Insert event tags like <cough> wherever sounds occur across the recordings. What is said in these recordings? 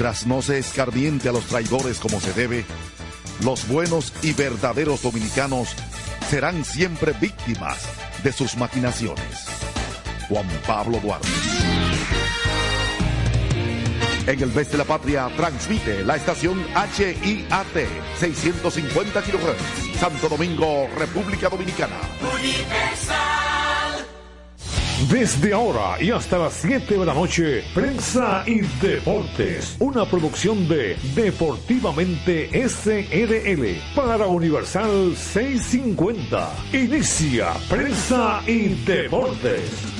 Mientras no se escarmiente a los traidores como se debe, los buenos y verdaderos dominicanos serán siempre víctimas de sus maquinaciones. Juan Pablo Duarte. En el mes de la patria transmite la estación HIAT 650 kHz, Santo Domingo, República Dominicana. Desde ahora y hasta las 7 de la noche, Prensa y Deportes, una producción de Deportivamente SRL para Universal 650. Inicia Prensa y Deportes.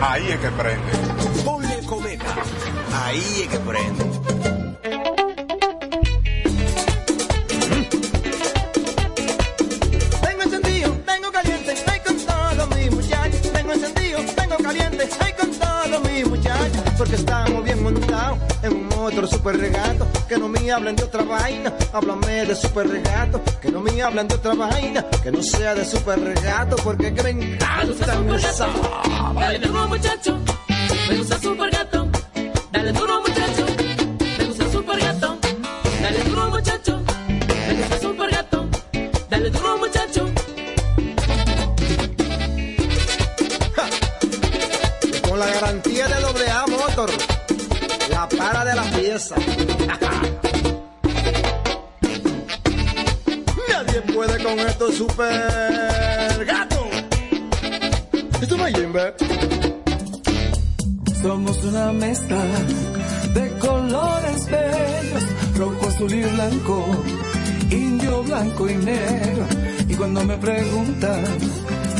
Ahí es que prende. Ponle cometa. Ahí es que prende. Tengo encendido, tengo caliente, ay con todos mis muchachos. Tengo encendido, tengo caliente, ay con todos mis muchachos. Porque estamos bien montados en un otro super regato. Que no me hablen de otra vaina, háblame de super regato. Que no me hablen de otra vaina, que no sea de super regato. Porque que me encanta esa. Dale duro muchacho, me gusta super gato. Dale duro muchacho, me gusta super gato. Dale duro muchacho, me gusta super gato. Dale duro muchacho. Con la garantía de doble A Motor, para de la pieza. Nadie puede con esto super gato. Esto no es Jimbe. Somos una mezcla de colores bellos, rojo, azul y blanco, indio, blanco y negro. Y cuando me preguntan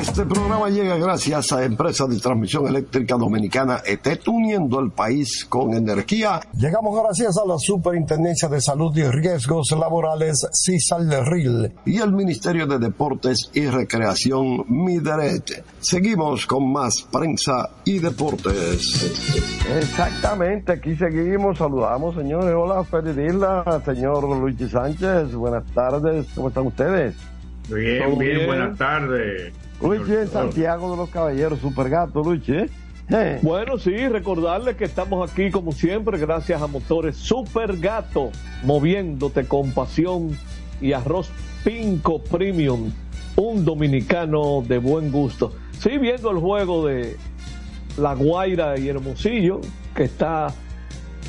Este programa llega gracias a Empresa de Transmisión Eléctrica Dominicana ET, uniendo el país con energía. Llegamos gracias a la Superintendencia de Salud y Riesgos Laborales, CISALRIL, y el Ministerio de Deportes y Recreación, MIDERET. Seguimos con más prensa y deportes. Exactamente, aquí seguimos, saludamos señores, hola, feliz día, señor Luigi Sánchez, buenas tardes, ¿cómo están ustedes? Bien, ¿Todo bien, buenas tardes. Luigi en Santiago de los Caballeros, super gato, Luigi, ¿eh? Bueno, sí, recordarle que estamos aquí como siempre gracias a Motores Super Gato, moviéndote con pasión y arroz Pinco Premium, un dominicano de buen gusto. Sí, viendo el juego de La Guaira y Hermosillo, que está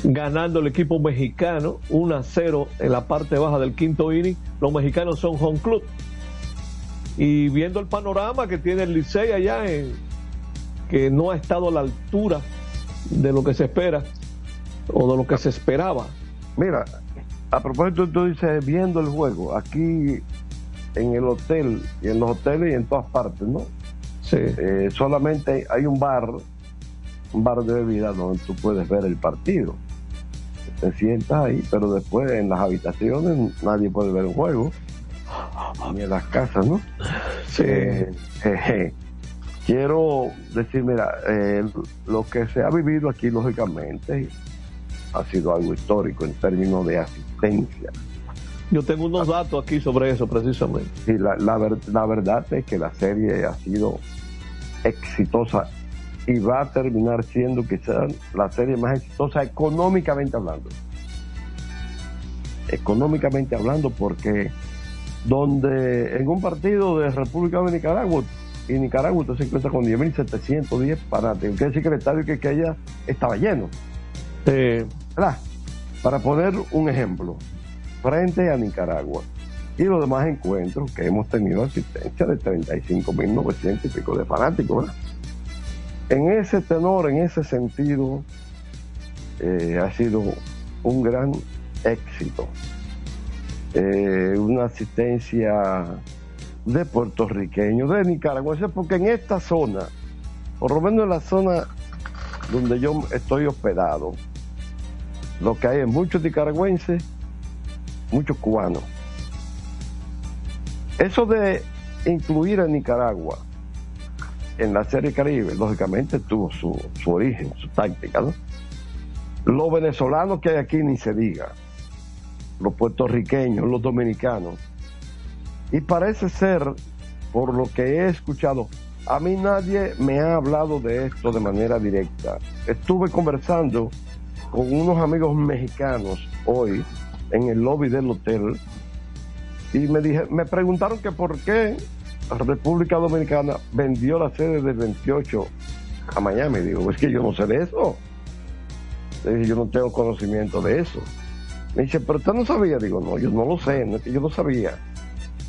ganando el equipo mexicano 1 a 0 en la parte baja del quinto inning. Los mexicanos son home club. Y viendo el panorama que tiene el Licey allá en, que no ha estado a la altura de lo que se espera o de lo que se esperaba. Mira, a propósito, tú dices, viendo el juego, aquí en el hotel y en los hoteles y en todas partes, ¿no? Sí. Eh, solamente hay un bar, un bar de bebida donde tú puedes ver el partido. Te sientas ahí, pero después en las habitaciones nadie puede ver el juego, ni en las casas, ¿no? Sí. Eh, jeje. quiero decir, mira, eh, lo que se ha vivido aquí, lógicamente, ha sido algo histórico en términos de asistencia. Yo tengo unos datos aquí sobre eso precisamente. Sí, la, la, la verdad es que la serie ha sido exitosa y va a terminar siendo quizás la serie más exitosa económicamente hablando. Económicamente hablando, porque donde en un partido de República de Nicaragua y Nicaragua usted se encuentra con 10.710 fanáticos, quiere decir que el estadio que, que haya estaba lleno. ¿Verdad? Para poner un ejemplo, frente a Nicaragua y los demás encuentros que hemos tenido asistencia de 35.900 y pico de fanáticos. ¿verdad? En ese tenor, en ese sentido, eh, ha sido un gran éxito. Eh, una asistencia de puertorriqueños, de nicaragüenses, porque en esta zona, por lo menos en la zona donde yo estoy hospedado, lo que hay es muchos nicaragüenses, muchos cubanos. Eso de incluir a Nicaragua en la Serie Caribe, lógicamente tuvo su, su origen, su táctica, ¿no? Los venezolanos que hay aquí ni se diga, los puertorriqueños, los dominicanos. Y parece ser, por lo que he escuchado, a mí nadie me ha hablado de esto de manera directa. Estuve conversando con unos amigos mexicanos hoy en el lobby del hotel y me dije, me preguntaron que por qué la República Dominicana vendió la sede del 28 a Miami. Digo, es que yo no sé de eso. Yo no tengo conocimiento de eso. Me dice, pero usted no sabía. Digo, no, yo no lo sé, no es que yo no sabía.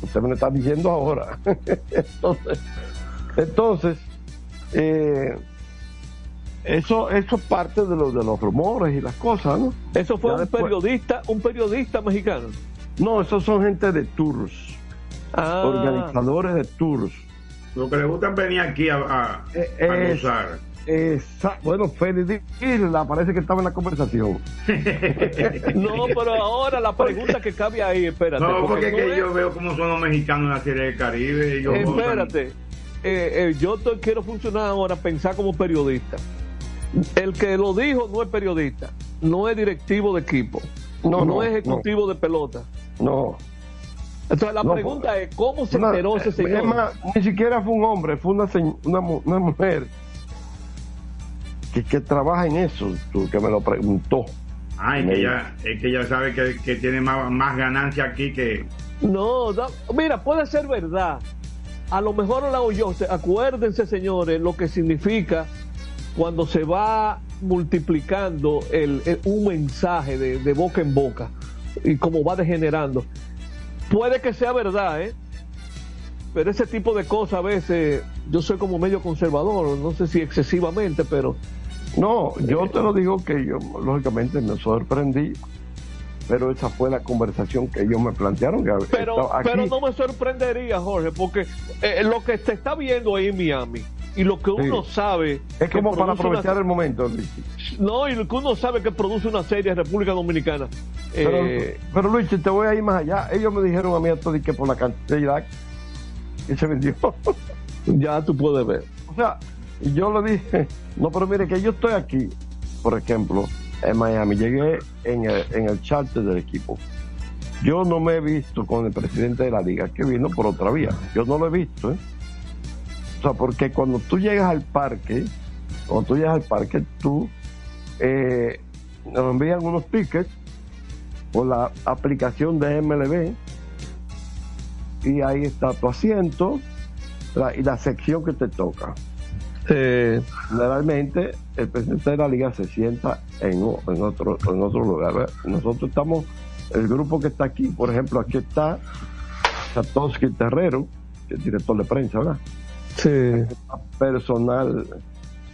Usted me lo está diciendo ahora. <laughs> entonces, entonces eh, eso, eso es parte de, los de los rumores y las cosas, ¿no? Eso fue Ya un después- periodista, un periodista mexicano. No, esos son gente de tours, Ah. organizadores de tours. Lo que le gusta es venir aquí a, a, a es- Esa- bueno, Félix Isla parece que estaba en la conversación. <laughs> No, pero ahora la pregunta que cabe ahí, espérate. No, porque es no que es- yo veo cómo son los mexicanos en la Serie del Caribe. Gozan. Espérate, eh, eh, yo estoy- quiero funcionar ahora, pensar como periodista. El que lo dijo no es periodista, no es directivo de equipo, No, no, no, es ejecutivo de pelota. No. Entonces la No, pregunta es, ¿cómo se Una- enteró ese es señor? más, ni siquiera fue un hombre, fue una, una, mu- una mujer que, que trabaja en eso, tú, que me lo preguntó. Ah, es que ella, es que ella sabe que, que tiene más, más ganancia aquí que. No, da- mira, puede ser verdad. A lo mejor la oyó. Se- Acuérdense, señores, lo que significa cuando se va multiplicando el, el- un mensaje de, de boca en boca y cómo va degenerando. Puede que sea verdad, ¿eh? Pero ese tipo de cosas a veces yo soy como medio conservador, no sé si excesivamente, pero... No, yo te lo digo que yo lógicamente me sorprendí, pero esa fue la conversación que ellos me plantearon. Que Pero, aquí, pero no me sorprendería, Jorge, porque eh, lo que se está viendo ahí en Miami y lo que uno Sí. sabe... es como para una- aprovechar el momento. Richie. No, y lo que uno sabe que produce una serie en República Dominicana. Pero, Eh, pero Luis, te voy a ir más allá. Ellos me dijeron a mí esto de que por la cantidad que se vendió. <laughs> ya tú puedes ver. O sea, yo le dije, no, pero mire que yo estoy aquí, por ejemplo, en Miami, llegué en el, en el charter del equipo. Yo no me he visto con el presidente de la liga, que vino por otra vía. Yo no lo he visto, ¿eh? O sea, porque cuando tú llegas al parque, cuando tú llegas al parque, tú eh, nos envían unos tickets por la aplicación de MLB y ahí está tu asiento y la sección que te toca. Generalmente el presidente de la liga se sienta en, otro en otro lugar. Nosotros estamos, el grupo que está aquí, por ejemplo, aquí está Satoshi Terrero, que es director de prensa, ¿verdad? Sí. Personal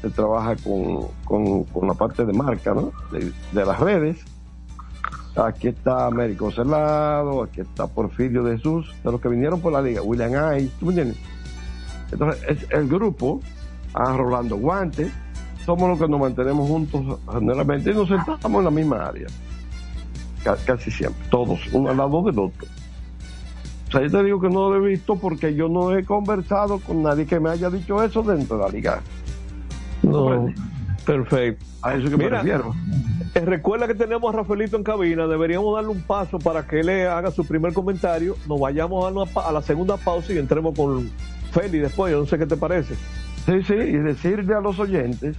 que trabaja con, con, con la parte de marca, ¿no? De, de las redes. Aquí está Américo Celado, aquí está Porfirio de Jesús, de los que vinieron por la liga, William Ice, ¿tú me entiendes? Entonces, es el grupo, a Rolando Guantes, somos los que nos mantenemos juntos generalmente y nos sentamos en la misma área. Ca- Casi siempre, todos, uno al lado del otro. O sea, yo te digo que no lo he visto porque yo no he conversado con nadie que me haya dicho eso dentro de la liga. No, perfecto. A eso que me Mira, refiero. eh, recuerda que tenemos a Rafaelito en cabina, deberíamos darle un paso para que él le haga su primer comentario, nos vayamos a, una a la segunda pausa y entremos con Feli después, yo no sé qué te parece. Sí, sí, y decirle a los oyentes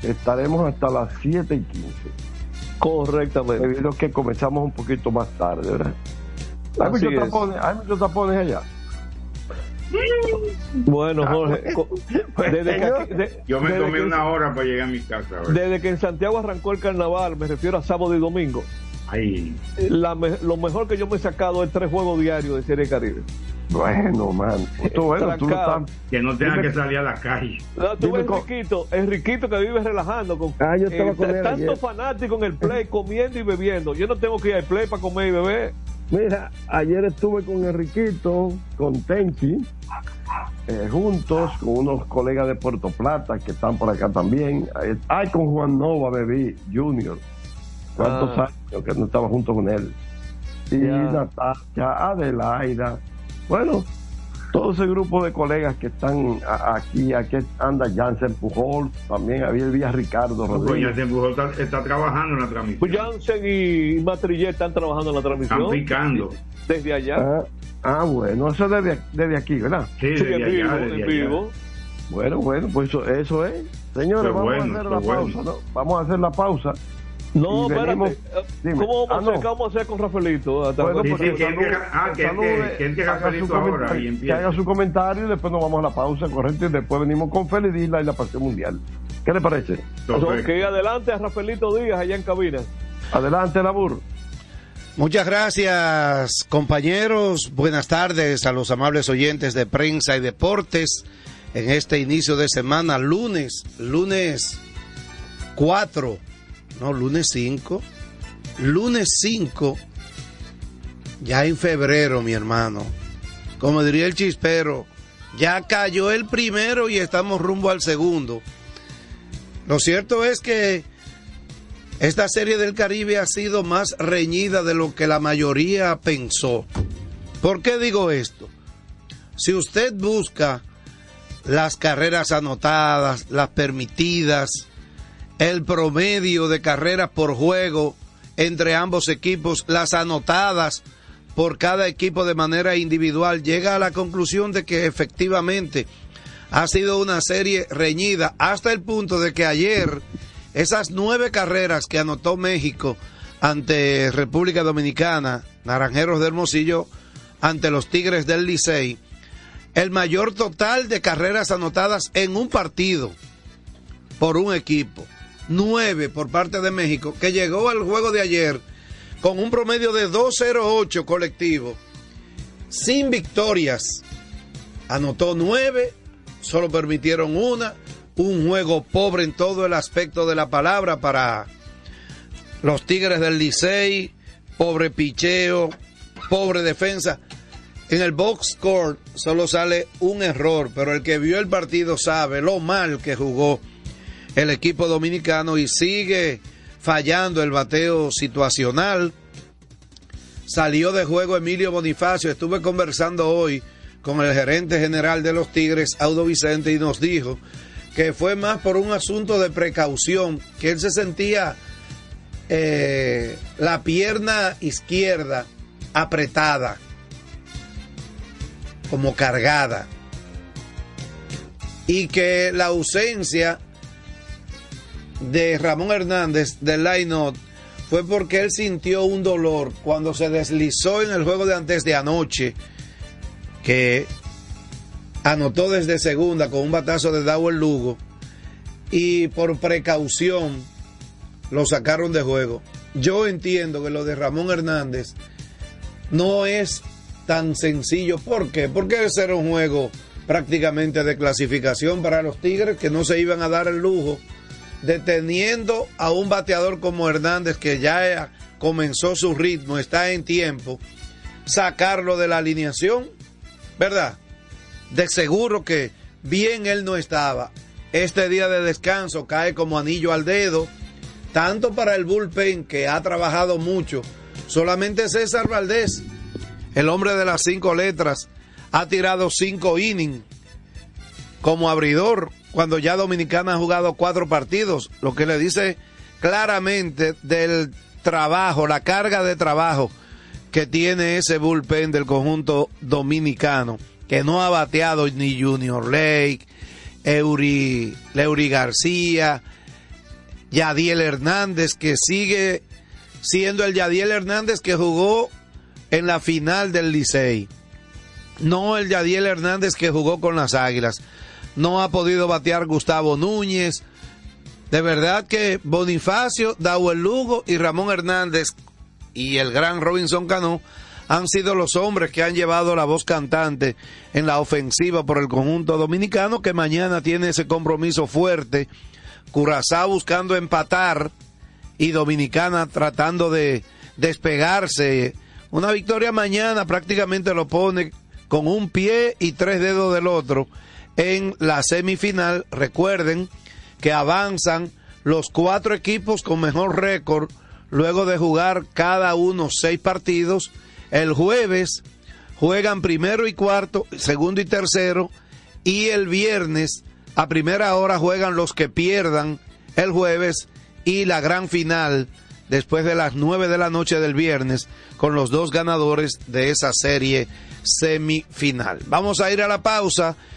que estaremos hasta las 7 y 15. Correctamente. Debido a que comenzamos un poquito más tarde, ¿verdad? Hay muchos, es. tapones, hay muchos tapones allá. Bueno, Ah, Jorge, Pues, desde que, aquí- de- Yo me desde tomé que- una hora para llegar a mi casa. ahora. Desde que en Santiago arrancó el carnaval, me refiero a sábado y domingo, Ay, la me- lo mejor que yo me he sacado es tres juegos diarios de Serie Caribe. Bueno, man. Tú, bueno, tú no estás- que no tengan Dime- que salir a la calle. No, tú Dime ves co- Enriquito, Enriquito que vive relajando con Ah, yo estaba eh, con él tanto ayer. fanático en el play, <laughs> comiendo y bebiendo. Yo no tengo que ir al play para comer y beber. Mira, ayer estuve con Enriquito, con Tenchi, eh, juntos, con unos colegas de Puerto Plata que están por acá también. Ay, Ay, con Juan Nova, bebé, Junior. ¿Cuántos Ah. años que no estaba junto con él? Y. Natacha, Adelaida. Bueno, todo ese grupo de colegas que están aquí, aquí anda Jansen Pujol, también había el Villa Ricardo Rodríguez. se empujó, está, está trabajando en la transmisión. Pues Jansen y Matrillet están trabajando en la transmisión. Están picando. Desde allá. Ah, ah, bueno, eso es desde, desde aquí, ¿verdad? Sí, Sí, desde en allá, vivo, desde en allá. vivo. Bueno, bueno, pues eso, eso es. Señores, vamos bueno, a hacer la bueno. pausa, ¿no? Vamos a hacer la pausa. No, espérate. Eh. ¿Cómo vamos, Ah, a hacer, vamos a hacer con Rafaelito? Bueno, Sí, que ah, que- que- que entre haga su Rafaelito ahora comentario, y Que haga su comentario y después nos vamos a la pausa, correcto, y después venimos con Félix Isla y la pasión mundial. ¿Qué le parece? Ok, adelante a Rafaelito Díaz allá en cabina. Adelante, Labur. Muchas gracias, compañeros. Buenas tardes a los amables oyentes de prensa y deportes en este inicio de semana, lunes, lunes 4, no, lunes 5, lunes 5, ya en febrero, mi hermano. Como diría el chispero, ya cayó el primero y estamos rumbo al segundo. Lo cierto es que esta serie del Caribe ha sido más reñida de lo que la mayoría pensó. ¿Por qué digo esto? Si usted busca las carreras anotadas, las permitidas, el promedio de carreras por juego entre ambos equipos, las anotadas por cada equipo de manera individual, llega a la conclusión de que efectivamente ha sido una serie reñida hasta el punto de que ayer esas nueve carreras que anotó México ante República Dominicana, Naranjeros de Hermosillo, ante los Tigres del Licey, el mayor total de carreras anotadas en un partido por un equipo, nueve por parte de México, que llegó al juego de ayer con un promedio de 2.08 colectivo, sin victorias, anotó nueve solo permitieron una, un juego pobre en todo el aspecto de la palabra para los Tigres del Licey, pobre picheo, pobre defensa. En el box score solo sale un error, pero el que vio el partido sabe lo mal que jugó el equipo dominicano y sigue fallando el bateo situacional. Salió de juego Emilio Bonifacio. Estuve conversando hoy con el gerente general de los Tigres, Audo Vicente, y nos dijo que fue más por un asunto de precaución, que él se sentía eh, la pierna izquierda apretada, como cargada, y que la ausencia de Ramón Hernández del line fue porque él sintió un dolor cuando se deslizó en el juego de antes de anoche, que anotó desde segunda con un batazo de Dawel Lugo y por precaución lo sacaron de juego. Yo entiendo que lo de Ramón Hernández no es tan sencillo. ¿Por qué? Porque ese era un juego prácticamente de clasificación para los Tigres que no se iban a dar el lujo deteniendo a un bateador como Hernández que ya comenzó su ritmo, está en tiempo, sacarlo de la alineación, ¿verdad? De seguro que bien él no estaba. Este día de descanso cae como anillo al dedo, tanto para el bullpen que ha trabajado mucho. Solamente César Valdés, el hombre de las cinco letras, ha tirado cinco innings como abridor cuando ya Dominicana ha jugado cuatro partidos, lo que le dice claramente del trabajo, la carga de trabajo que tiene ese bullpen del conjunto dominicano, que no ha bateado ni Junior Lake, Eury, Leury García, Yadiel Hernández, que sigue siendo el Yadiel Hernández que jugó en la final del Licey. No el Yadiel Hernández que jugó con las Águilas no ha podido batear Gustavo Núñez. De verdad que Bonifacio, Dauel Lugo y Ramón Hernández y el gran Robinson Cano han sido los hombres que han llevado la voz cantante en la ofensiva por el conjunto dominicano que mañana tiene ese compromiso fuerte. Curazao buscando empatar y Dominicana tratando de despegarse. Una victoria mañana prácticamente lo pone con un pie y tres dedos del otro en la semifinal. Recuerden que avanzan los cuatro equipos con mejor récord luego de jugar cada uno seis partidos. El jueves juegan primero y cuarto, segundo y tercero, y el viernes a primera hora juegan los que pierdan el jueves y la gran final después de las nueve de la noche del viernes con los dos ganadores de esa serie semifinal. Vamos a ir a la pausa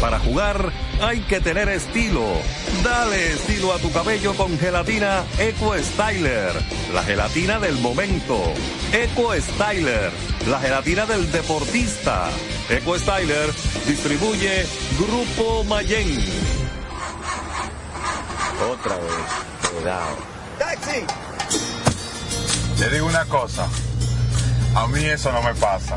Para jugar hay que tener estilo. Dale estilo a tu cabello con gelatina Eco Styler, la gelatina del momento. Eco Styler, la gelatina del deportista. Eco Styler distribuye Grupo Mayen. Otra vez, cuidado. ¡Taxi! Te digo una cosa. A mí eso no me pasa.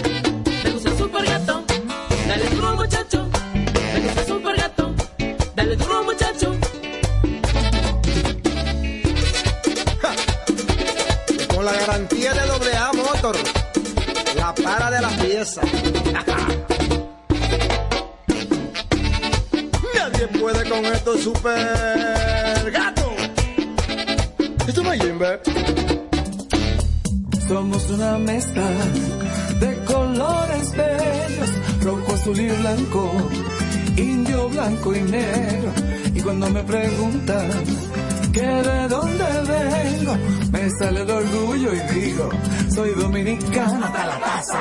<laughs> Nadie puede con esto super gato. Esto no es. Somos una mezcla de colores bellos, rojo, azul y blanco, indio, blanco y negro. Y cuando me preguntan que de dónde vengo, me sale el orgullo y digo, soy dominicano hasta la taza.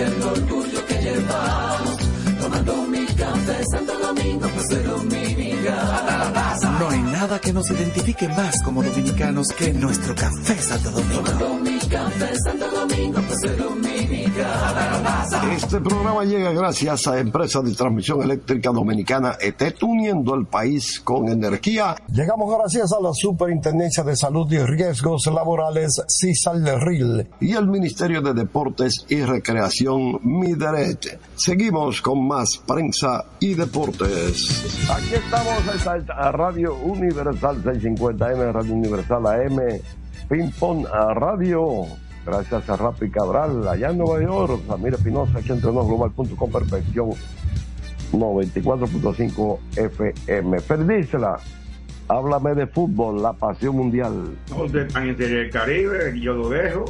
El orgullo que llevamos, tomando mi café Santo Domingo, pues hasta la taza. No hay nada que nos identifique más como dominicanos que nuestro café Santo Domingo. Tomando mi café Santo Domingo, pues soy dominicano Este programa llega gracias a Empresa de Transmisión Eléctrica Dominicana ETET, uniendo el país con energía. Llegamos gracias a la Superintendencia de Salud y Riesgos Laborales, CISAL-RIL, y el Ministerio de Deportes y Recreación, MIDERET. Seguimos con más prensa y deportes. Aquí estamos en Radio Universal 650M, Radio Universal AM, Ping Pong Radio. Gracias a Rapi Cabral, allá en Nueva York, Samir Espinosa, aquí entre nos global.com, perfección 94.5 FM. Perdísela, háblame de fútbol, la pasión mundial. En Serie del Caribe, yo lo dejo.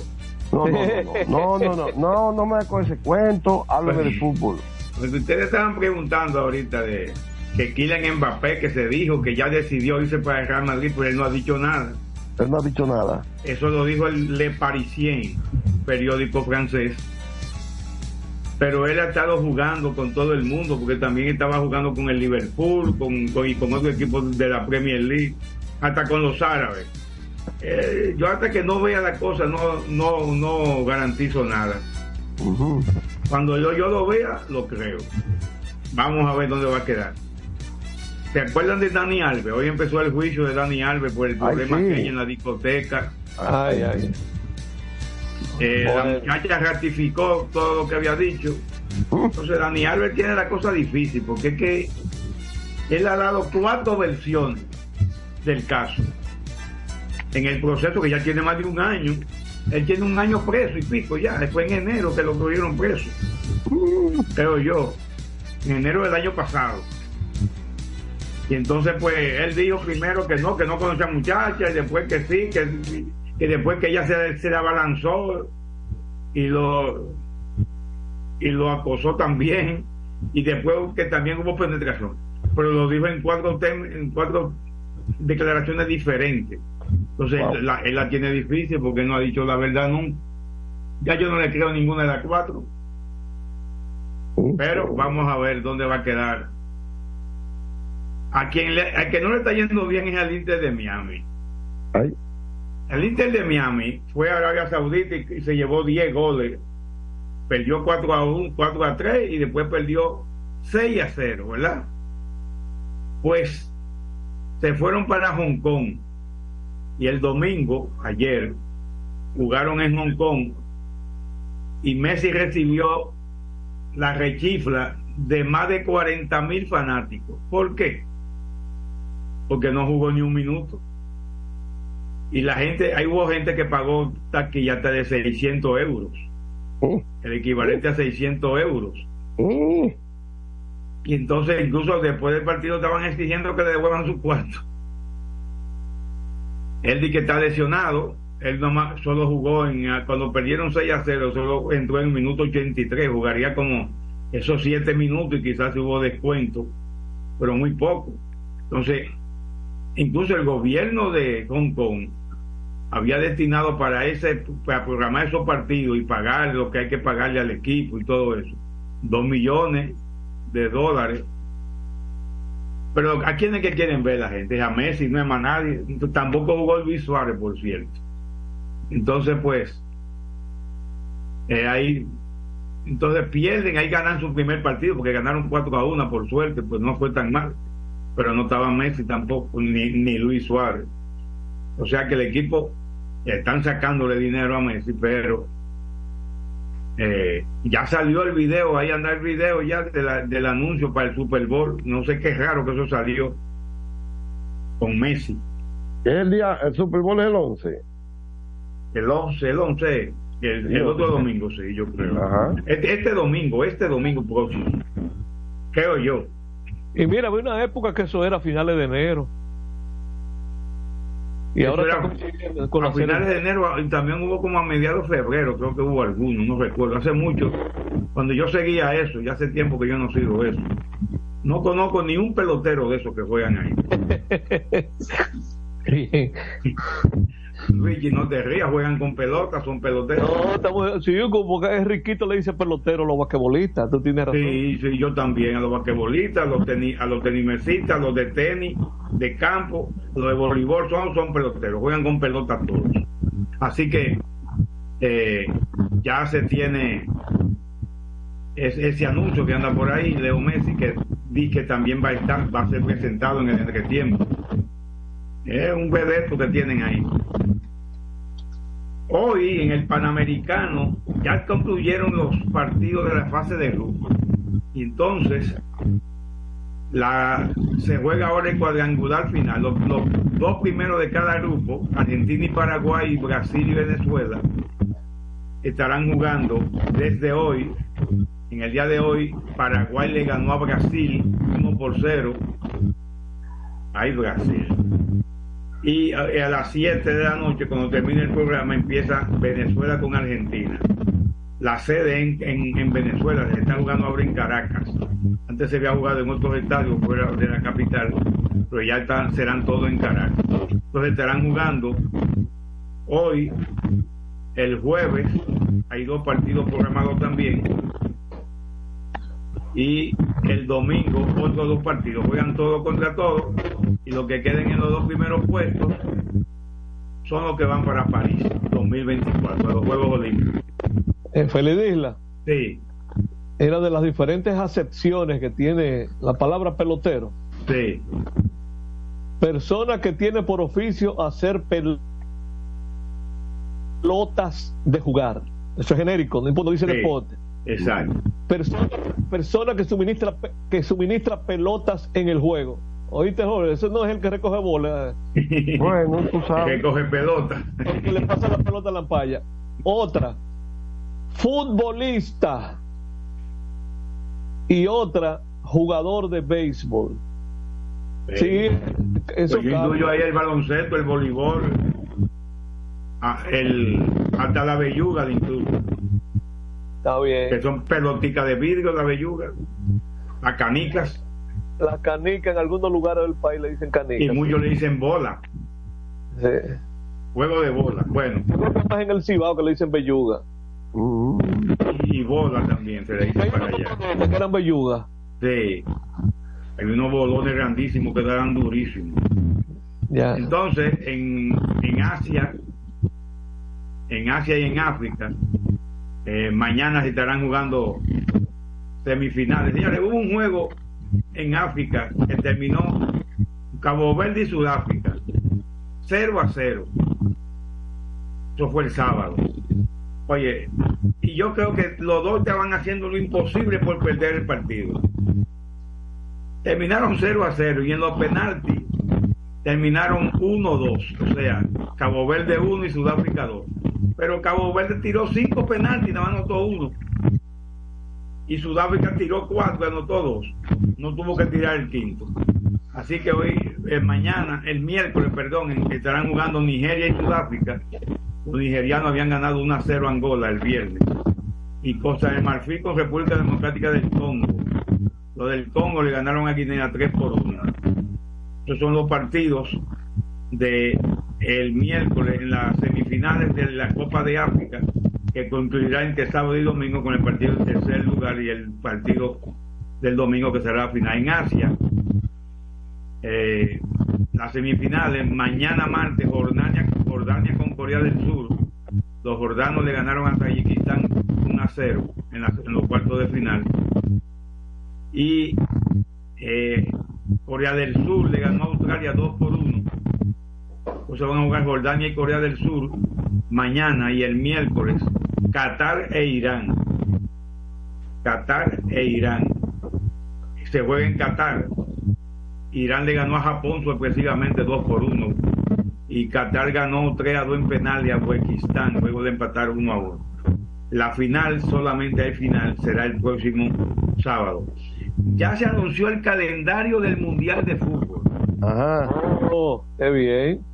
No, no, no, no, no, no, no, no me con ese cuento, háblame de fútbol. Porque ustedes estaban preguntando ahorita de que Kylian Mbappé, que se dijo que ya decidió irse para el Real Madrid, pues él no ha dicho nada. Él no ha dicho nada. Eso lo dijo el Le Parisien, periódico francés. Pero él ha estado jugando con todo el mundo, porque también estaba jugando con el Liverpool con, con, y con otros equipos de la Premier League, hasta con los árabes. Eh, yo hasta que no vea la cosa no, no, no garantizo nada. Cuando yo, yo lo vea, lo creo. Vamos a ver dónde va a quedar. ¿Se acuerdan de Dani Alves? Hoy empezó el juicio de Dani Alves por el problema sí. que hay en la discoteca. Ay, ay. Eh, la muchacha ratificó todo lo que había dicho. Entonces Dani Alves tiene la cosa difícil porque es que él ha dado cuatro versiones del caso. En el proceso que ya tiene más de un año. Él tiene un año preso y pico ya. Fue en enero que lo tuvieron preso. Creo yo. En enero del año pasado. Y entonces pues él dijo primero que no, que no conocía a muchacha y después que sí, que, que después que ella se, se le abalanzó y lo y lo acosó también y después que también hubo penetración. pero lo dijo en cuatro, tem- en cuatro declaraciones diferentes. Entonces, Wow. la- él la tiene difícil porque no ha dicho la verdad nunca. Ya yo no le creo ninguna de las cuatro. Pero vamos a ver dónde va a quedar. A quien le, a que no le está yendo bien es al Inter de Miami. Ay. El Inter de Miami fue a Arabia Saudita y, y se llevó 10 goles. Perdió 4 a 1, 4 a 3 y después perdió 6 a 0, ¿verdad? Pues se fueron para Hong Kong y el domingo, ayer, jugaron en Hong Kong y Messi recibió la rechifla de más de 40 mil fanáticos. ¿Por qué? Porque no jugó ni un minuto. Y la gente, ahí hubo gente que pagó taquilla hasta de 600 euros. El equivalente a 600 euros. Y entonces, incluso después del partido, estaban exigiendo que le devuelvan su cuarto. Él dice que está lesionado. Él nomás solo jugó en, cuando perdieron 6 a 0, solo entró en el minuto 83. Jugaría como esos 7 minutos y quizás hubo descuento, pero muy poco. Entonces, incluso el gobierno de Hong Kong había destinado para ese para programar esos partidos y pagar lo que hay que pagarle al equipo y todo eso dos millones de dólares. Pero a quién es que quieren ver la gente a Messi no es más nadie tampoco jugó Luis Suárez por cierto. Entonces pues eh, ahí entonces pierden ahí ganan su primer partido porque ganaron 4 a 1 por suerte pues no fue tan mal pero no estaba Messi tampoco ni, ni Luis Suárez o sea que el equipo están sacándole dinero a Messi, pero eh, ya salió el video, ahí anda el video ya de la- del anuncio para el Super Bowl. No sé qué raro que eso salió con Messi. Es el día, el Super Bowl es el 11. El 11, el 11, el, el otro domingo, sí, yo creo. Este, este domingo, este domingo próximo, creo yo. Y mira, había una época que eso era a finales de enero. Y Eso ahora era está coincidiendo con a finales de enero y también hubo como a mediados de febrero, creo que hubo alguno, no recuerdo, hace mucho, cuando yo seguía eso, ya hace tiempo que yo no sigo eso. No conozco ni un pelotero de esos que juegan ahí. <laughs> <laughs> Luigi, no te rías, juegan con pelotas, son peloteros. No, estamos, si yo como que es riquito le dice pelotero a los basquetbolistas, tú tienes razón. Sí, sí, yo también, a los basquetbolistas, a los, teni, a los tenimesistas, a los de tenis, de campo, los de voleibol, son, son peloteros, juegan con pelotas todos. Así que eh, ya se tiene es- ese anuncio que anda por ahí, Leo Messi, que dice que también va a estar, va a ser presentado en el entretiempo. Es un vedeto que tienen ahí. Hoy en el Panamericano ya concluyeron los partidos de la fase de grupo. Y entonces la, se juega ahora el cuadrangular final. Los, dos primeros de cada grupo, Argentina y Paraguay, Brasil y Venezuela, estarán jugando desde hoy. En el día de hoy, Paraguay le ganó a Brasil 1 por 0. Ahí Brasil. Y a, las 7 de la noche, cuando termine el programa, empieza Venezuela con Argentina. La sede en, en, en Venezuela se está jugando ahora en Caracas. Antes se había jugado en otros estadios fuera de la capital, pero ya están, serán todos en Caracas. Entonces estarán jugando hoy, el jueves, hay dos partidos programados también. Y el domingo otros dos partidos. Juegan todos contra todos y los que queden en los dos primeros puestos son los que van para París 2024, a los Juegos Olímpicos. En Feliz Isla Sí, era de las diferentes acepciones que tiene la palabra pelotero. sí. Persona que tiene por oficio hacer pelotas de jugar. Eso es genérico, no importa, dice Sí. deporte. Exacto. Persona, persona que suministra que suministra pelotas en el juego. Oíste, Jorge, ese no es el que recoge bola. <laughs> Bueno, tú sabes. Que coge pelota. El que le pasa la pelota a la palla. Otra, futbolista. Y otra, jugador de béisbol. Sí, eso Pues yo incluyo ahí el baloncesto, el voleibol, el, hasta la belluga de incluso. Está bien. Que son peloticas de vidrio, la belluga, las canicas. La canica en algunos lugares del país le dicen canica. Y muchos le dicen bola. Sí. Juego de bola. Bueno. Creo que más en el Cibao que le dicen belluga. Y bola también se le dice para allá. Que eran belluga. Sí. Hay unos bolones grandísimos que dan durísimos. Ya. Entonces, en, en Asia, en Asia y en África, eh, mañana se estarán jugando semifinales. Señores, hubo un juego en África que terminó Cabo Verde y Sudáfrica 0 a 0. Eso fue el sábado. Oye, y yo creo que los dos estaban haciendo lo imposible por perder el partido. Terminaron 0 a 0 y en los penaltis terminaron 1-2, o sea, Cabo Verde 1 y Sudáfrica 2. Pero Cabo Verde tiró 5 penaltis nada más anotó uno. Y Sudáfrica tiró 4 y anotó 2. No tuvo que tirar el quinto. Así que hoy, eh, mañana, el miércoles, perdón, estarán jugando Nigeria y Sudáfrica. Los nigerianos habían ganado 1 a 0 a Angola el viernes. Y Costa de Marfil con República Democrática del Congo. Los del Congo le ganaron a Guinea 3 por 1. Estos son los partidos de miércoles en las semifinales de la Copa de África que concluirá entre sábado y domingo con el partido del tercer lugar y el partido del domingo que será la final en Asia. Eh, las semifinales mañana martes Jordania, Jordania con Corea del Sur. Los jordanos le ganaron a Tayikistán 1 a 0 en, los cuartos de final. Y eh, Corea del Sur le ganó a Australia 2 por 1 pues se van a jugar Jordania y Corea del Sur mañana y el miércoles. Qatar e Irán. Qatar e Irán. Se juega en Qatar. Irán le ganó a Japón sorpresivamente 2 por 1 y Qatar ganó 3 a 2 en penal a Uzbekistán luego de empatar 1 a 1 la final solamente hay final será el próximo sábado. Ya se anunció el calendario del mundial de fútbol. Ajá. Oh, qué bien.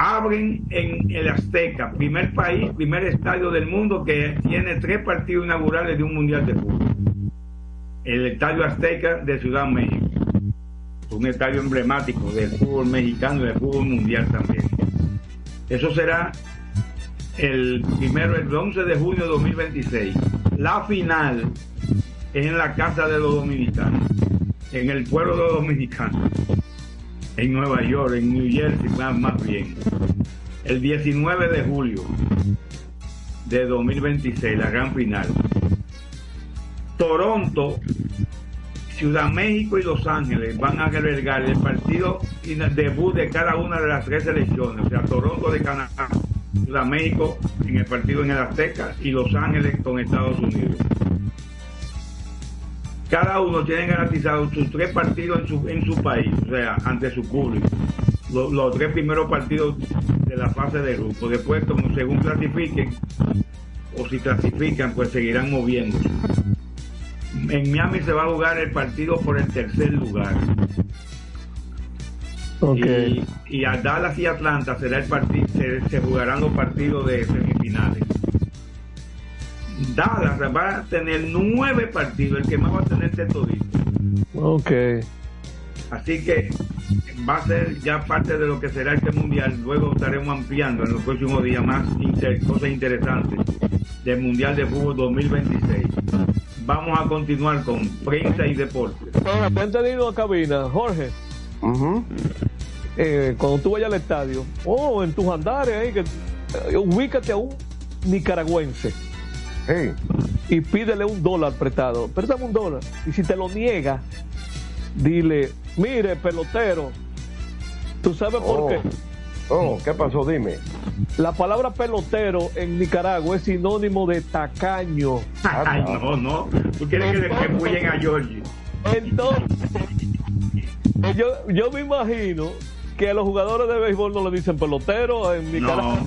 Abren en el Azteca, primer país, primer estadio del mundo que tiene tres partidos inaugurales de un mundial de fútbol. El estadio Azteca de Ciudad México, un estadio emblemático del fútbol mexicano y del fútbol mundial también. Eso será el primero, el 11 de junio de 2026. La final es en la casa de los dominicanos, en el pueblo de los dominicanos en Nueva York, en New Jersey, más, bien. El 19 de julio de 2026, la gran final. Toronto, Ciudad México y Los Ángeles van a albergar el partido y el debut de cada una de las tres selecciones. O sea, Toronto de Canadá, Ciudad México en el partido en el Azteca y Los Ángeles con Estados Unidos. Cada uno tiene garantizado sus tres partidos en su, en su país, o sea, ante su público. Los, los tres primeros partidos de la fase de grupo. Después, como según clasifiquen, o si clasifican, pues seguirán moviéndose. En Miami se va a jugar el partido por el tercer lugar. Y, y a Dallas y Atlanta será el partido, se, se jugarán los partidos de semifinales. Dallas va a tener nueve partidos, el que más va a tener de todito. Ok. Así que va a ser ya parte de lo que será este mundial. Luego estaremos ampliando en los próximos días más inter- cosas interesantes del Mundial de Fútbol 2026. Vamos a continuar con prensa y deporte. Ahora, te han tenido a cabina, Jorge. Eh, cuando tú vayas al estadio, o en tus andares ahí, que eh, ubícate a un nicaragüense y pídele un dólar prestado. Préstame un dólar. Y si te lo niega, dile, mire, pelotero, ¿tú sabes por Oh. qué? Oh, ¿qué pasó? Dime. La palabra pelotero en Nicaragua es sinónimo de tacaño. Ay, no, no. ¿Tú quieres que le a Georgie? Entonces, yo, yo me imagino que a los jugadores de béisbol no le dicen pelotero en Nicaragua. No,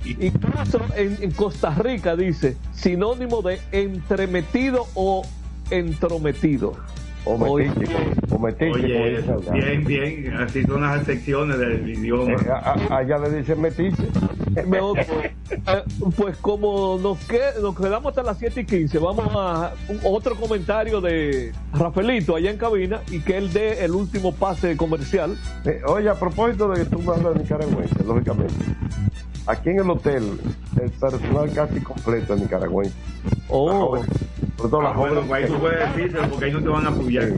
beisbolista. Incluso en, en Costa Rica dice sinónimo de entremetido o entrometido. O metiche, o metiche, Oye, bien, bien, así son las secciones del idioma. Eh, a- allá le dicen metiche. No, pues, eh, pues como nos, que- nos quedamos hasta las 7 y 15, vamos a un- otro comentario de Rafaelito allá en cabina y que él dé el último pase comercial. Eh, oye, a propósito de que tú me hablas de nicaragüense, lógicamente. Aquí en el hotel, el personal casi completo es nicaragüense. Oh. Las jóvenes, sobre todo las Ah, bueno, jóvenes ahí tú puedes decirlo porque ahí no te van a apoyar.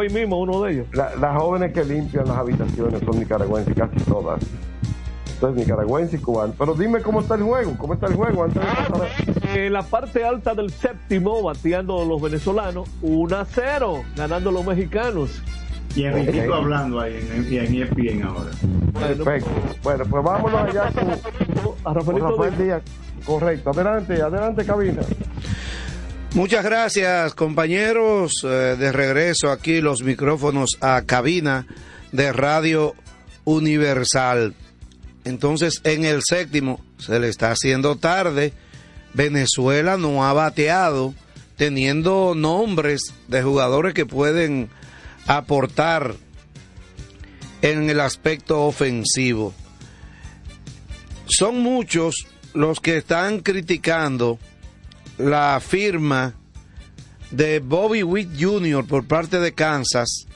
Ahí mismo uno de ellos. la- las jóvenes que limpian las habitaciones son nicaragüenses, casi todas. Entonces, nicaragüense y cubano. Pero dime cómo está el juego, cómo está el juego antes de pasar a- En la parte alta del séptimo, bateando los venezolanos, 1 a 0, ganando los mexicanos. Y Enriquito hablando ahí en, en, en ESPN ahora. Perfecto. Bueno, pues vámonos allá con, a Rafael Díaz. Correcto. Adelante, adelante, cabina. Muchas gracias, compañeros. Eh, de regreso aquí los micrófonos a cabina de Radio Universal. Entonces, en el séptimo se le está haciendo tarde. Venezuela no ha bateado, teniendo nombres de jugadores que pueden aportar en el aspecto ofensivo. Son muchos los que están criticando la firma de Bobby Witt Jr. por parte de Kansas,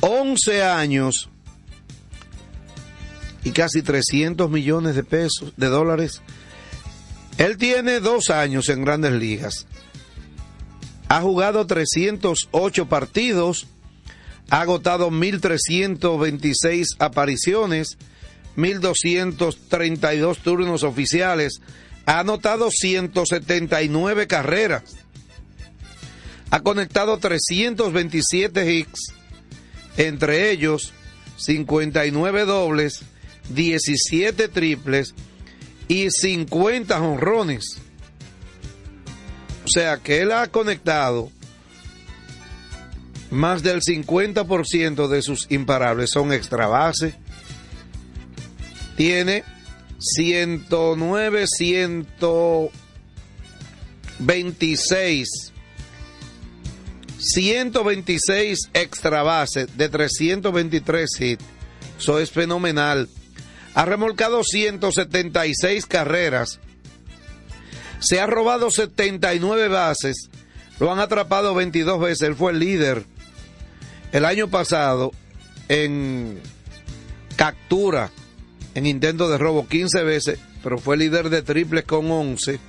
11 años y casi 300 millones de pesos, de dólares. Él tiene dos años en grandes ligas. Ha jugado 308 partidos, ha agotado 1.326 apariciones, 1.232 turnos oficiales, ha anotado 179 carreras, ha conectado 327 hits, entre ellos 59 dobles, 17 triples y 50 honrones. O sea que él ha conectado más del 50% de sus imparables son extra base. Tiene 109, 126, 126 extra base de 323 hits. Eso es fenomenal. Ha remolcado 176 carreras. Se ha robado 79 bases. Lo han atrapado 22 veces. Él fue el líder el año pasado en captura, en intento de robo 15 veces, pero fue líder de triples con 11.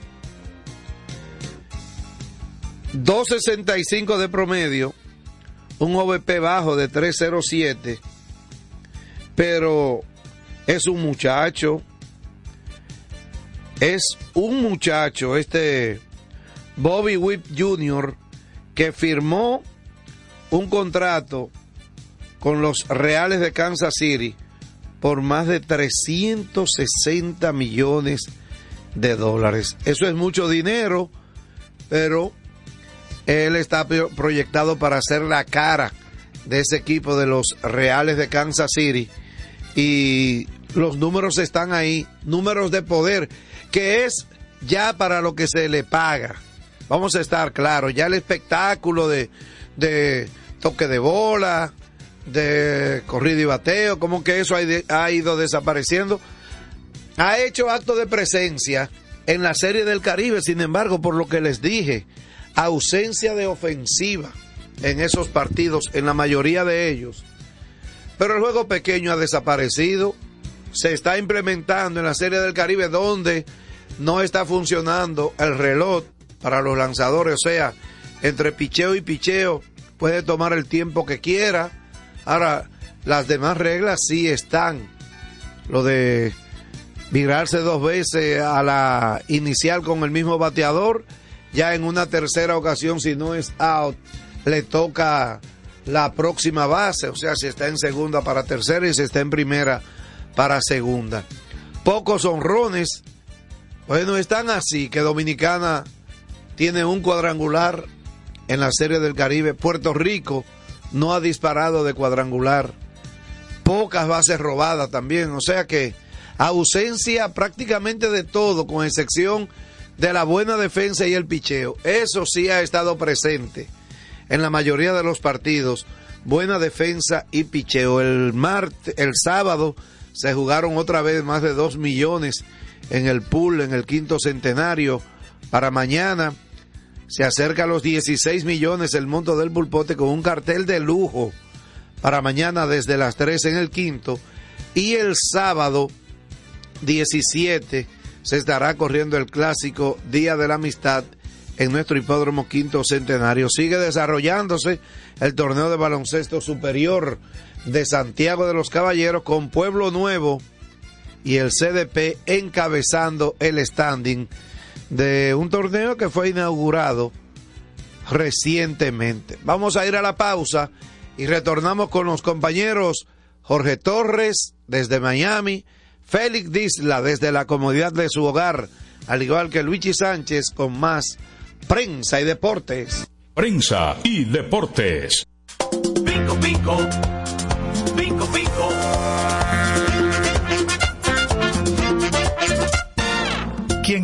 2.65 de promedio, un OVP bajo de 3.07, pero es un muchacho, es un muchacho, este Bobby Whip Jr., que firmó un contrato con los Reales de Kansas City por más de 360 millones de dólares. Eso es mucho dinero, pero él está pro- proyectado para ser la cara de ese equipo de los Reales de Kansas City y los números están ahí, números de poder, que es ya para lo que se le paga. Vamos a estar claros, ya el espectáculo de, de toque de bola, de corrido y bateo, como que eso ha, ido desapareciendo. Ha hecho acto de presencia en la Serie del Caribe, sin embargo, por lo que les dije, ausencia de ofensiva en esos partidos, en la mayoría de ellos. Pero el juego pequeño ha desaparecido, se está implementando en la Serie del Caribe donde no está funcionando el reloj para los lanzadores, o sea, entre picheo y picheo puede tomar el tiempo que quiera. Ahora, las demás reglas sí están. Lo de virarse dos veces a la inicial con el mismo bateador, ya en una tercera ocasión, si no es out, le toca la próxima base, o sea, si está en segunda para tercera y si está en primera para segunda. Pocos honrones, bueno, están así, que Dominicana tiene un cuadrangular en la Serie del Caribe. Puerto Rico no ha disparado de cuadrangular. Pocas bases robadas también. O sea que ausencia prácticamente de todo, con excepción de la buena defensa y el picheo. Eso sí ha estado presente en la mayoría de los partidos. Buena defensa y picheo. El martes, el sábado se jugaron otra vez más de 2 millones en el pool, en el quinto centenario. Para mañana se acerca a los 16 millones el monto del pulpote con un cartel de lujo para mañana desde las 3 en el quinto. Y el sábado 17 se estará corriendo el clásico Día de la Amistad en nuestro hipódromo quinto centenario. Sigue desarrollándose el torneo de baloncesto superior de Santiago de los Caballeros con Pueblo Nuevo y el CDP encabezando el standing de un torneo que fue inaugurado recientemente. Vamos a ir a la pausa y retornamos con los compañeros Jorge Torres desde Miami, Félix Disla desde la comodidad de su hogar, al igual que Luigi Sánchez con más prensa y deportes. Prensa y deportes. Pinco, pinco. Pinco, pinco.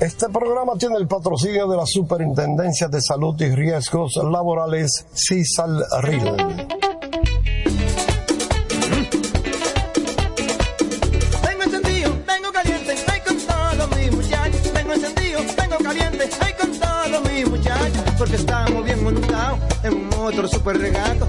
Este programa tiene el patrocinio de la Superintendencia de Salud y Riesgos Laborales, CISAL RIL. Vengo encendido, vengo caliente, ay con todos mis muchachos. Vengo encendido, vengo caliente, ay con todos mis muchachos. Porque estamos bien montados en un motor super regato.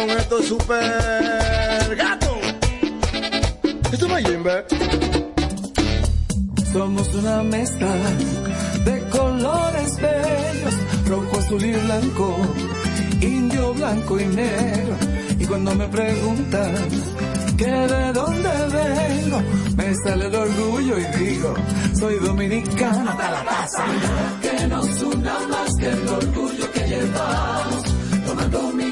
Con esto super gato. Esto no es Jimbe. Somos una mezcla de colores bellos, rojo, azul y blanco, indio, blanco y negro. Y cuando me preguntan que de dónde vengo, me sale el orgullo y digo, soy dominicano hasta la taza. Que nos una más que el orgullo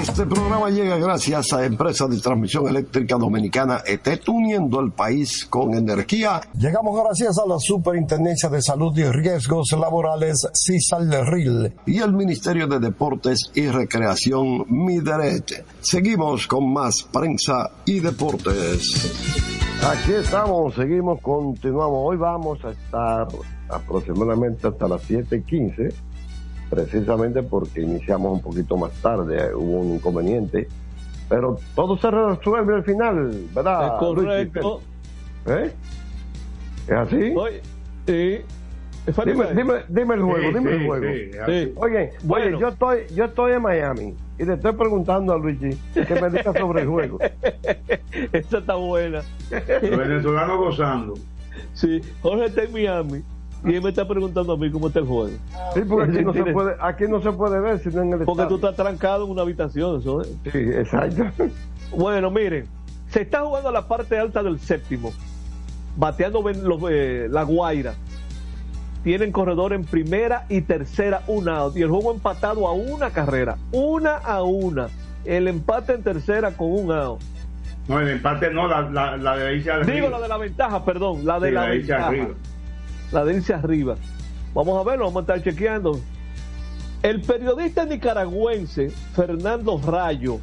Este programa llega gracias a Empresa de Transmisión Eléctrica Dominicana ET, uniendo el país con energía. Llegamos gracias a la Superintendencia de Salud y Riesgos Laborales, CISALRIL, y el Ministerio de Deportes y Recreación, MIDERET. Seguimos con más prensa y deportes. Aquí estamos, seguimos, continuamos. Hoy vamos a estar aproximadamente hasta las 7:15, precisamente porque iniciamos un poquito más tarde, hubo un inconveniente, pero todo se resuelve al final, ¿verdad? Es correcto. ¿Eh? ¿Es así? Oye, sí. Dime, dime, dime el juego, Sí, dime sí, el juego. sí. Oye, Bueno. oye, yo estoy, yo estoy en Miami y le estoy preguntando a Luigi que me diga sobre el juego. <laughs> Esta está buena. Los venezolanos gozando. Sí, Jorge está en Miami y él me está preguntando a mí cómo está el juego. Sí, porque aquí no se <laughs> puede, aquí no se puede ver sino en el Porque tú estadio. estás trancado en una habitación, eso es. Sí, exacto. Bueno, miren, se está jugando la parte alta del séptimo, bateando los, eh, la Guaira. Tienen corredor en primera y tercera, un out. Y el juego empatado a una carrera, una a una. El empate en tercera con un out. No, el empate no, la, la, la de arriba. Digo la de la ventaja, perdón, la de Sí, la, la ventaja. arriba. La de irse arriba. Vamos a verlo, vamos a estar chequeando. El periodista nicaragüense Fernando Rayo,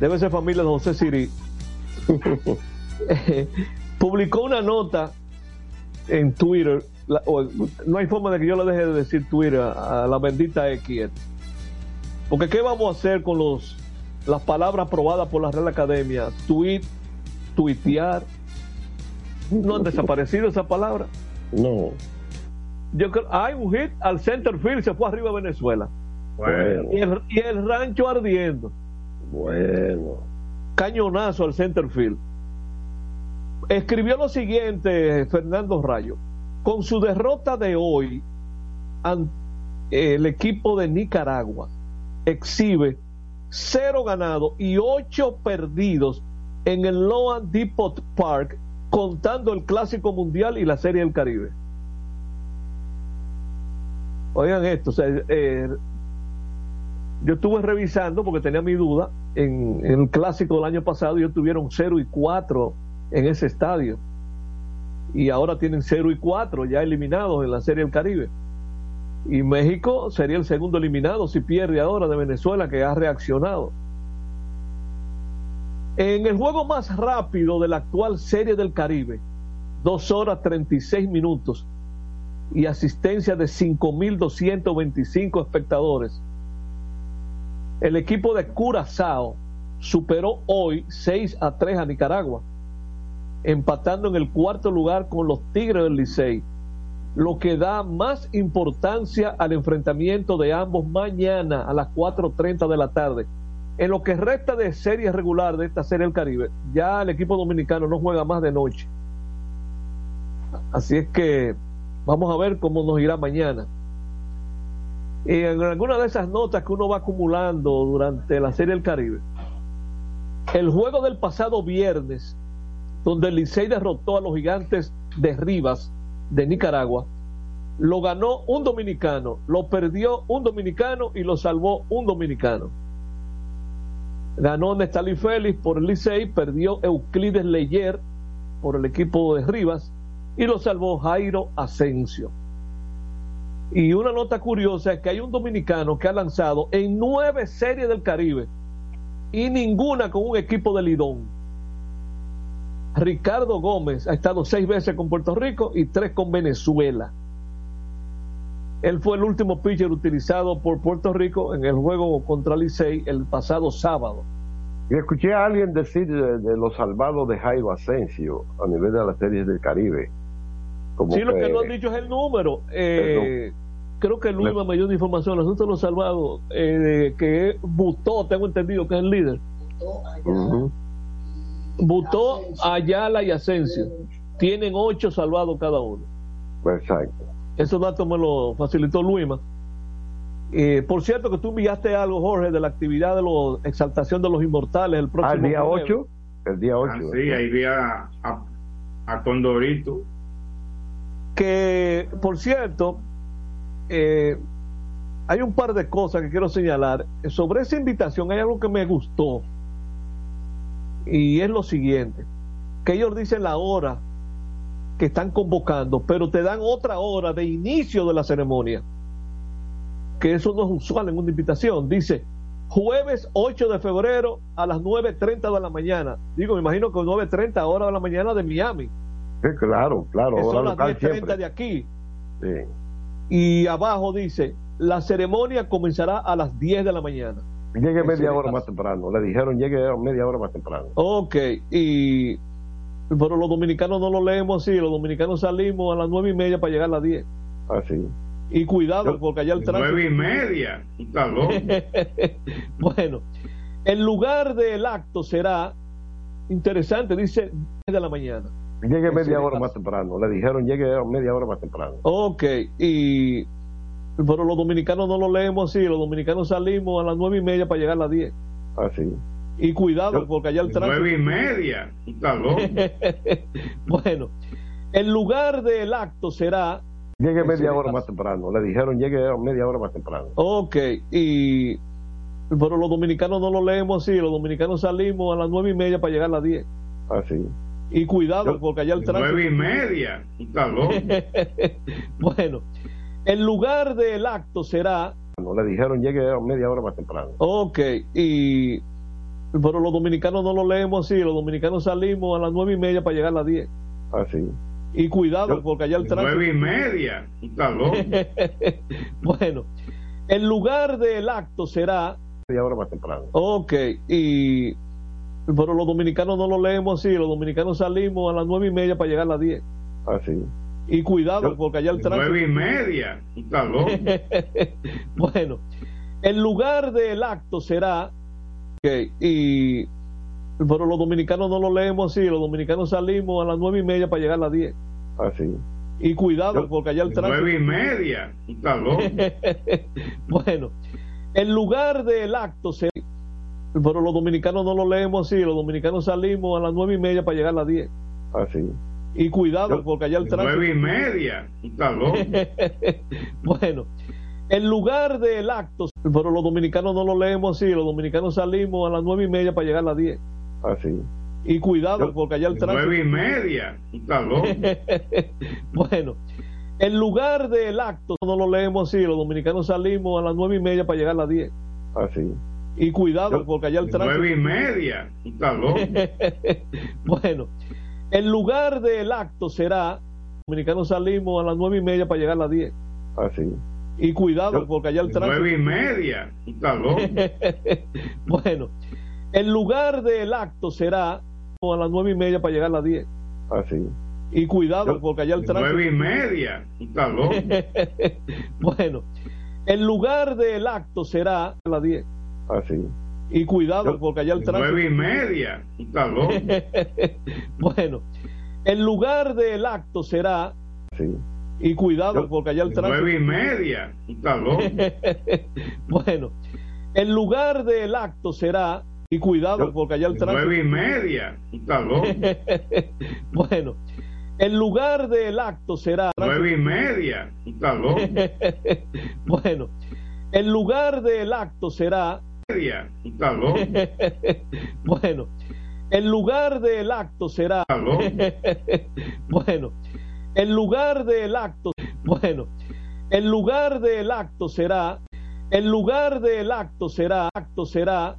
debe ser familia de José Siri, <laughs> publicó una nota en Twitter. la- o- no hay forma de que yo le deje de decir Twitter a, a la bendita X. Porque ¿qué vamos a hacer con los las palabras aprobadas por la Real Academia? Tweet, tuitear. No han desaparecido esas palabras. No. Yo creo, hay un hit al center field, se fue arriba a Venezuela. Bueno. Y el, y el rancho ardiendo. Bueno. Cañonazo al center field. Escribió lo siguiente Fernando Rayo. Con su derrota de hoy, el equipo de Nicaragua exhibe cero ganados y ocho perdidos en el Loan Depot Park, contando el Clásico Mundial y la Serie del Caribe. Oigan esto, eh, yo estuve revisando porque tenía mi duda en, en el clásico del año pasado ellos tuvieron 0 y 4 en ese estadio. Y ahora tienen 0 y 4 ya eliminados en la Serie del Caribe. Y México sería el segundo eliminado si pierde ahora de Venezuela que ha reaccionado en el juego más rápido de la actual Serie del Caribe 2 horas 36 minutos y asistencia de 5.225 espectadores el equipo de Curazao superó hoy 6 a 3 a Nicaragua, empatando en el cuarto lugar con los Tigres del Licey, lo que da más importancia al enfrentamiento de ambos mañana a las 4.30 de la tarde. En lo que resta de serie regular de esta serie del Caribe, ya el equipo dominicano no juega más de noche. Así es que vamos a ver cómo nos irá mañana. Y en alguna de esas notas que uno va acumulando durante la Serie del Caribe, el juego del pasado viernes, donde el Licey derrotó a los gigantes de Rivas de Nicaragua, lo ganó un dominicano, lo perdió un dominicano y lo salvó un dominicano. Ganó Nestalí Félix por el Licey, perdió Euclides Leyer por el equipo de Rivas y lo salvó Jairo Asensio. Y una nota curiosa es que hay un dominicano que ha lanzado en nueve series del Caribe y ninguna con un equipo de Lidón. Ricardo Gómez ha estado seis veces con Puerto Rico y tres con Venezuela. Él fue el último pitcher utilizado por Puerto Rico en el juego contra Licey el pasado sábado. Y escuché a alguien decir de, de los salvados de Jairo Asensio a nivel de las series del Caribe. Como sí, lo que no han dicho es el número. Eh, creo que Luis me dio una información. Nosotros los salvados, eh, que Butó, tengo entendido que es el líder. Butó, Ayala y Asensio. Tienen ocho salvados cada uno. Exacto. Esos datos me lo facilitó Luima. Eh, por cierto que tú enviaste algo, Jorge, de la actividad de la exaltación de los inmortales el próximo Ah, el día jueves. 8. El día 8. Ah, sí, ahí vi a, a, a Condorito. Que, por cierto, eh, hay un par de cosas que quiero señalar. Sobre esa invitación hay algo que me gustó. Y es lo siguiente, que ellos dicen la hora que están convocando, pero te dan otra hora de inicio de la ceremonia. Que eso no es usual en una invitación. Dice, jueves 8 de febrero a las 9.30 de la mañana. Digo, me imagino que 9.30 hora de la mañana de Miami. Sí, claro, claro. que son las local 10.30 siempre. de aquí. Sí. Y abajo dice, la ceremonia comenzará a las 10 de la mañana. Llegue media hora más temprano. Le dijeron llegue media hora más temprano. Ok, y pero los dominicanos no lo leemos así, los dominicanos salimos a las nueve y media para llegar a las 10. Así. Y cuidado, porque allá el tránsito. Nueve y media. <laughs> Bueno, el lugar del acto será interesante, dice 10 de la mañana. Llegue media hora más temprano. Le dijeron llegue media hora más temprano. Ok, y pero los dominicanos no lo leemos así, los dominicanos salimos a las nueve y media para llegar a las 10. Así. Y cuidado, porque allá el tránsito. Nueve y media. <laughs> Bueno, el lugar del acto será Llegue media hora más temprano. Le dijeron llegue media hora más temprano. Ok, y pero los dominicanos no lo leemos así, los dominicanos salimos a las nueve y media para llegar a las 10. Así. Y cuidado, porque allá el tránsito. Nueve y media. <laughs> Bueno, el lugar del acto será No, le dijeron llegue media hora más temprano. Ok, y pero los dominicanos no lo leemos así, los dominicanos salimos a las nueve y media para llegar a las 10. Así. Y cuidado, porque allá el tránsito. Nueve y media. <laughs> Bueno, el lugar del acto será Media hora más temprano. Ok, y pero los dominicanos no lo leemos así, los dominicanos salimos a las nueve y media para llegar a las 10. Así. Y cuidado, porque allá el tránsito. Nueve y media. <laughs> Bueno, el lugar del acto será ok, y pero los dominicanos no lo leemos así, los dominicanos salimos a las nueve y media para llegar a las 10. Así. Y cuidado, porque allá el tránsito. Nueve y media. Loco. <laughs> bueno, el lugar del acto será pero los dominicanos no lo leemos así, los dominicanos salimos a las nueve y media para llegar a las 10. Así. Y cuidado, porque allá el tránsito. Nueve y media. Loco. <laughs> bueno, el lugar del acto, pero los dominicanos no lo leemos así, los dominicanos salimos a las nueve y media para llegar a las 10. Así. Y cuidado, porque allá el tránsito. Nueve y media. Estás loco. <laughs> bueno, el lugar del acto no lo leemos así, los dominicanos salimos a las nueve y media para llegar a las 10. Así. Y cuidado, porque allá el tránsito. Nueve y media. Estás loco. <laughs> bueno, el lugar del acto será, los dominicanos salimos a las nueve y media para llegar a las 10. Así. Y cuidado, porque allá el tránsito. Nueve y media. <laughs> Bueno, el lugar del acto será a las nueve y media para llegar a las 10. Así. Y cuidado, porque allá el tránsito. Nueve y media. <laughs> Bueno, el lugar del acto será a las 10. Así. Y cuidado, porque allá el tránsito. Nueve y media. <laughs> Bueno, el lugar del acto será Sí. Y cuidado, porque allá el tránsito. Nueve y media. <laughs> Bueno, el lugar del acto será y cuidado, porque allá el tránsito. Nueve y media. <laughs> Bueno, el lugar del acto será Nueve y media. <laughs> Bueno, el lugar del acto será Media. Bueno, el lugar del acto será bueno, el lugar del acto <laughs> bueno, el lugar del acto será el lugar del acto será acto será